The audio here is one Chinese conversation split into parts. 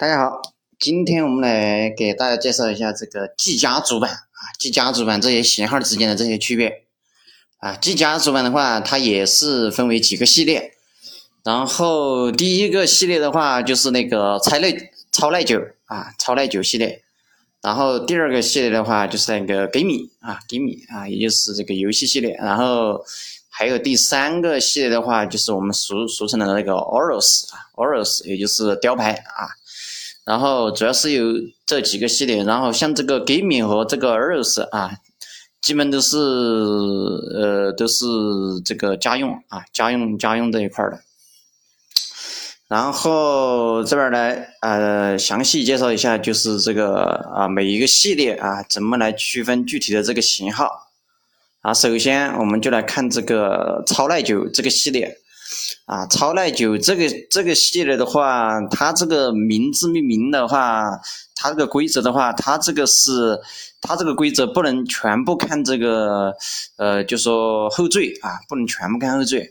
大家好，今天我们来给大家介绍一下这个技嘉主板啊技嘉主板这些型号之间的这些区别啊。技嘉主板的话，它也是分为几个系列，然后第一个系列的话就是那个超耐超耐久啊，超耐久系列。然后第二个系列的话就是那个 Game 啊，Game 啊，也就是这个游戏系列。然后还有第三个系列的话，就是我们俗俗称的那个 Oros 啊，Oros 也就是雕牌啊。然后主要是有这几个系列，然后像这个 Game 和这个 Eros 啊，基本都是呃都是这个家用啊家用家用这一块的。然后这边来呃详细介绍一下，就是这个啊每一个系列啊怎么来区分具体的这个型号啊。首先我们就来看这个超耐久这个系列。啊，超耐久这个这个系列的话，它这个名字命名的话，它这个规则的话，它这个是它这个规则不能全部看这个呃，就说后缀啊，不能全部看后缀。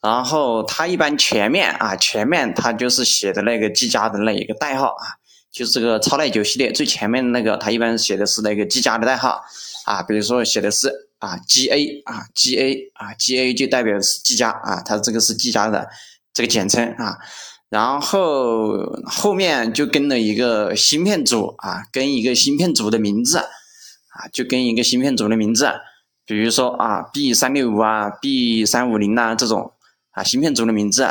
然后它一般前面啊，前面它就是写的那个技嘉的那一个代号啊，就是这个超耐久系列最前面的那个，它一般写的是那个技嘉的代号啊，比如说写的是。啊，G A 啊，G A 啊，G A 就代表是 G 加啊，它这个是 G 加的这个简称啊。然后后面就跟了一个芯片组啊，跟一个芯片组的名字啊，就跟一个芯片组的名字，比如说啊，B 三六五啊，B 三五零呐这种啊，芯片组的名字。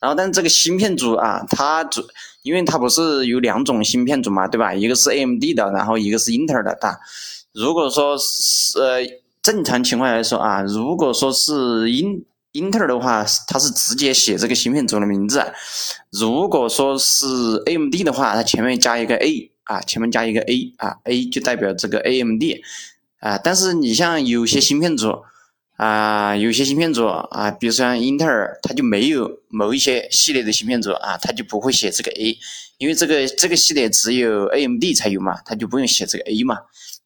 然后但这个芯片组啊，它主因为它不是有两种芯片组嘛，对吧？一个是 A M D 的，然后一个是英特尔的啊。如果说是呃。正常情况来说啊，如果说是英英特尔的话，它是直接写这个芯片组的名字；如果说是 AMD 的话，它前面加一个 A 啊，前面加一个 A 啊，A 就代表这个 AMD 啊。但是你像有些芯片组啊，有些芯片组啊，比如说像英特尔，它就没有某一些系列的芯片组啊，它就不会写这个 A，因为这个这个系列只有 AMD 才有嘛，它就不用写这个 A 嘛。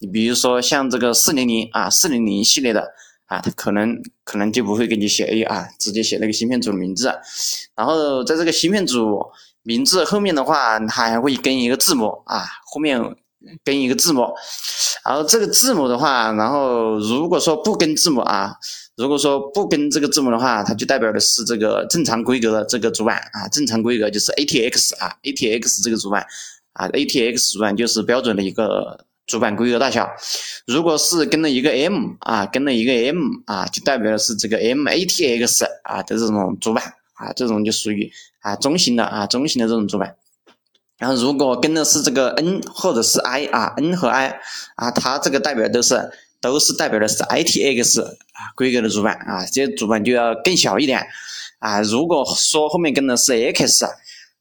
你比如说像这个四零零啊，四零零系列的啊，它可能可能就不会给你写 A 啊，直接写那个芯片组名字。然后在这个芯片组名字后面的话，它还会跟一个字母啊，后面跟一个字母。然后这个字母的话，然后如果说不跟字母啊，如果说不跟这个字母的话，它就代表的是这个正常规格的这个主板啊，正常规格就是 ATX 啊，ATX 这个主板啊，ATX 主板就是标准的一个。主板规格大小，如果是跟了一个 M 啊，跟了一个 M 啊，就代表的是这个 MATX 啊的这种主板啊，这种就属于啊中型的啊中型的这种主板。然后如果跟的是这个 N 或者是 I 啊，N 和 I 啊，它这个代表都是都是代表的是 ITX 啊规格的主板啊，这些主板就要更小一点啊。如果说后面跟的是 X。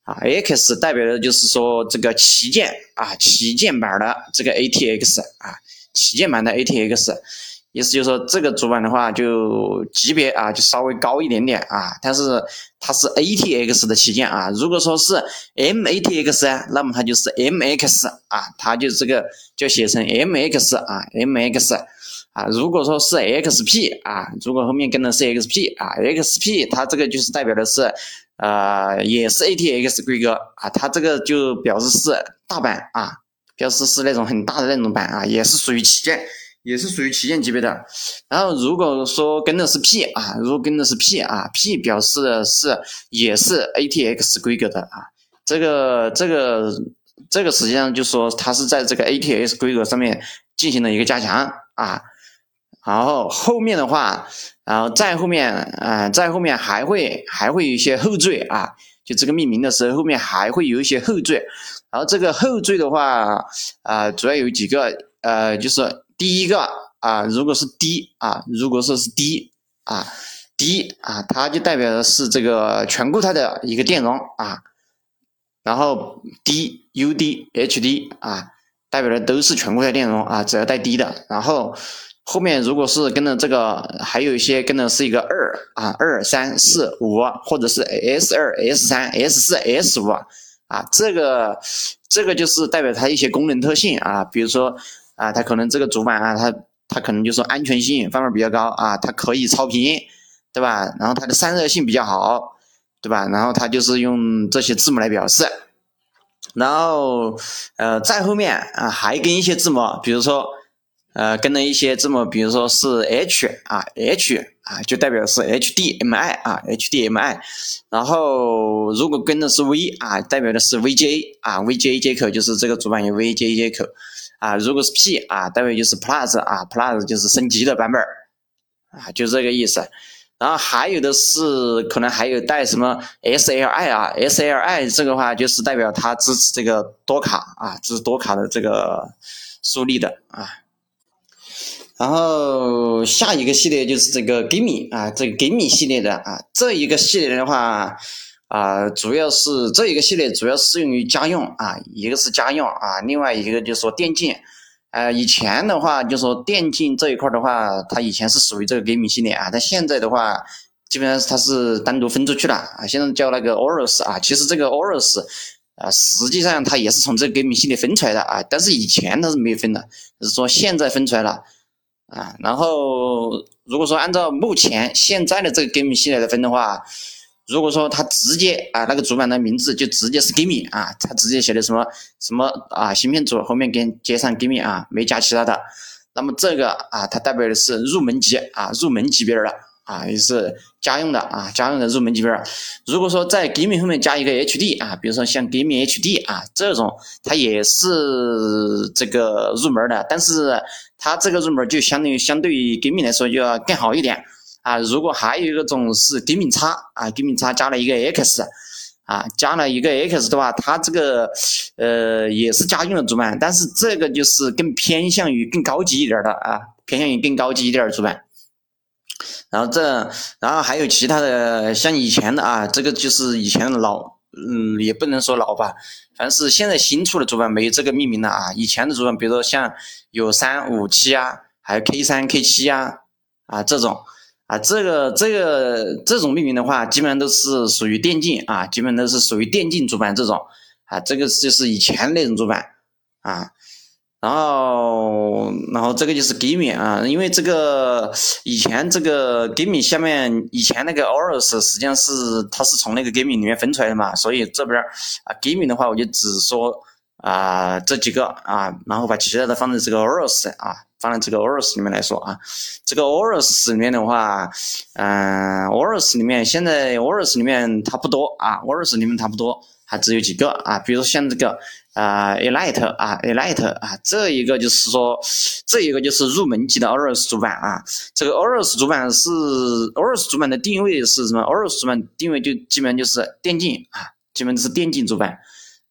啊，X 代表的就是说这个旗舰啊，旗舰版的这个 ATX 啊，旗舰版的 ATX，意思就是说这个主板的话就级别啊就稍微高一点点啊，但是它是 ATX 的旗舰啊。如果说是 MATX，那么它就是 MX 啊，它就这个就写成 MX 啊，MX 啊。如果说是 XP 啊，如果后面跟的是 XP 啊，XP 它这个就是代表的是。啊，也是 ATX 规格啊，它这个就表示是大板啊，表示是那种很大的那种板啊，也是属于旗舰，也是属于旗舰级别的。然后如果说跟的是 P 啊，如果跟的是 P 啊，P 表示的是也是 ATX 规格的啊，这个这个这个实际上就说它是在这个 ATX 规格上面进行了一个加强啊。然后后面的话，然后再后面，啊，再后面还会还会有一些后缀啊，就这个命名的时候后面还会有一些后缀。然后这个后缀的话，啊，主要有几个，呃，就是第一个啊，如果是 D 啊，如果说是 D 啊，D 啊，它就代表的是这个全固态的一个电容啊。然后 D、UD、HD 啊，代表的都是全固态电容啊，只要带 D 的。然后后面如果是跟着这个，还有一些跟的是一个二啊，二三四五，或者是 S 二 S 三 S 四 S 五啊，这个这个就是代表它一些功能特性啊，比如说啊，它可能这个主板啊，它它可能就是安全性方面比较高啊，它可以超频，对吧？然后它的散热性比较好，对吧？然后它就是用这些字母来表示。然后呃再后面啊还跟一些字母，比如说呃跟了一些字母，比如说是 H 啊 H 啊就代表是 HDMI 啊 HDMI，然后如果跟的是 V 啊代表的是 VGA 啊 VGA 接口就是这个主板有 VGA 接口啊，如果是 P 啊代表就是 Plus 啊 Plus 就是升级的版本啊就这个意思。然后还有的是可能还有带什么 SLI 啊，SLI 这个话就是代表它支持这个多卡啊，支持多卡的这个速率的啊。然后下一个系列就是这个 Gimme 啊，这个 Gimme 系列的啊，这一个系列的话啊，主要是这一个系列主要适用于家用啊，一个是家用啊，另外一个就是说电竞。呃，以前的话就是说电竞这一块的话，它以前是属于这个 Gaming 系列啊，但现在的话，基本上它是单独分出去了啊。现在叫那个 Oros 啊，其实这个 Oros 啊，实际上它也是从这个 Gaming 系列分出来的啊，但是以前它是没有分的，是说现在分出来了啊。然后如果说按照目前现在的这个 Gaming 系列来分的话，如果说它直接啊，那个主板的名字就直接是 gaming 啊，它直接写的什么什么啊，芯片组后面跟接上 gaming 啊，没加其他的，那么这个啊，它代表的是入门级啊，入门级别的啊，也是家用的啊，家用的入门级别。如果说在 gaming 后面加一个 HD 啊，比如说像 gaming HD 啊这种，它也是这个入门的，但是它这个入门就相当于相对于 Gimme 来说就要更好一点。啊，如果还有一种是 Gaming 叉啊，Gaming 叉加了一个 X，啊，加了一个 X 的话，它这个呃也是家用的主板，但是这个就是更偏向于更高级一点的啊，偏向于更高级一点的主板。然后这，然后还有其他的，像以前的啊，这个就是以前的老，嗯，也不能说老吧，反正是现在新出的主板没有这个命名的啊。以前的主板，比如说像有三五七啊，还有 K 三 K 七啊，啊这种。啊，这个这个这种命名的话，基本上都是属于电竞啊，基本都是属于电竞主板这种啊，这个就是以前那种主板啊，然后然后这个就是 Gimme 啊，因为这个以前这个 Gimme 下面以前那个 Oros 实际上是它是从那个 Gimme 里面分出来的嘛，所以这边啊 Gimme 的话我就只说啊这几个啊，然后把其他的放在这个 Oros 啊。放在这个 Oros 里面来说啊，这个 Oros 里面的话，嗯，Oros 里面现在 Oros 里面它不多啊，Oros 里面它不多，还只有几个啊，比如像这个啊 Elite 啊 Elite 啊，这一个就是说，这一个就是入门级的 Oros 主板啊，这个 Oros 主板是 Oros 主板的定位是什么？Oros 主板定位就基本上就是电竞啊，基本都是电竞主板。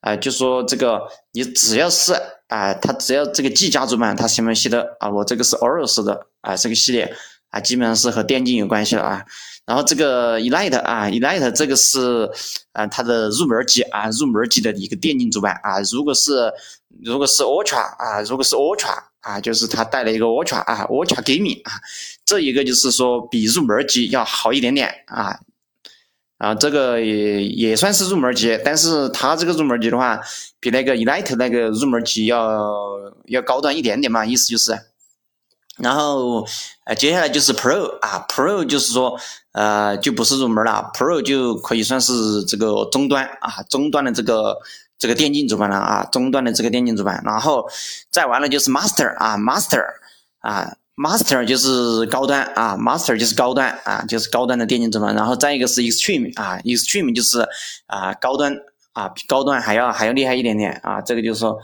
啊，就说这个，你只要是啊，它只要这个 G 家主板，它上面写的啊，我这个是 Oros 的啊，这个系列啊，基本上是和电竞有关系了啊。然后这个 Elite 啊，Elite 这个是啊，它的入门级啊，入门级的一个电竞主板啊。如果是如果是 Ultra 啊，如果是 Ultra 啊，就是它带了一个 Ultra 啊，Ultra Gaming 啊，这一个就是说比入门级要好一点点啊。啊，这个也也算是入门级，但是它这个入门级的话，比那个 Elite 那个入门级要要高端一点点嘛，意思就是。然后，呃，接下来就是 Pro 啊，Pro 就是说，呃，就不是入门了，Pro 就可以算是这个中端啊，中端的这个这个电竞主板了啊，中端的这个电竞主板。然后再完了就是 Master 啊，Master 啊。Master 就是高端啊，Master 就是高端啊，就是高端的电竞主板。然后再一个是 Extreme 啊，Extreme 就是啊高端啊，比高端还要还要厉害一点点啊。这个就是说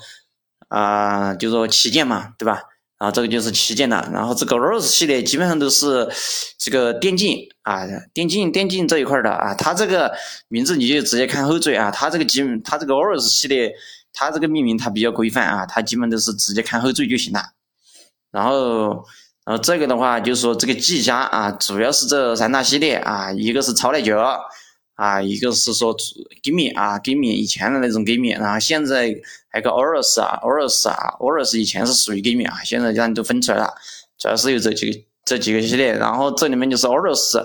啊，就是说旗舰嘛，对吧？啊这个就是旗舰的。然后这个 Rose 系列基本上都是这个电竞啊，电竞电竞这一块的啊。它这个名字你就直接看后缀啊，它这个基本它这个 Rose 系列它这个命名它比较规范啊，它基本都是直接看后缀就行了。然后。然后这个的话，就是说这个技嘉啊，主要是这三大系列啊，一个是超耐久啊，一个是说 Gimme 啊，Gimme 以前的那种 Gimme，然后现在还有个 Oros 啊，Oros 啊，Oros 以前是属于 Gimme 啊，现在这样都分出来了，主要是有这几个。这几个系列，然后这里面就是 Oros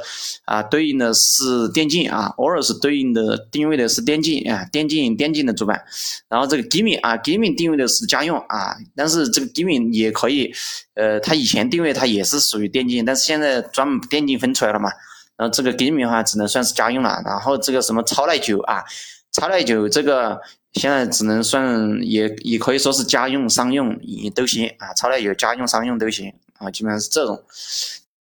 啊，对应的是电竞啊，Oros 对应的定位的是电竞啊，电竞电竞的主板，然后这个 Gimme 啊，Gimme 定位的是家用啊，但是这个 Gimme 也可以，呃，它以前定位它也是属于电竞，但是现在专门电竞分出来了嘛，然后这个 g i m 的话只能算是家用了，然后这个什么超耐久啊，超耐久这个。现在只能算也也可以说是家用、商用也都行啊，超耐久家用、商用都行啊，基本上是这种。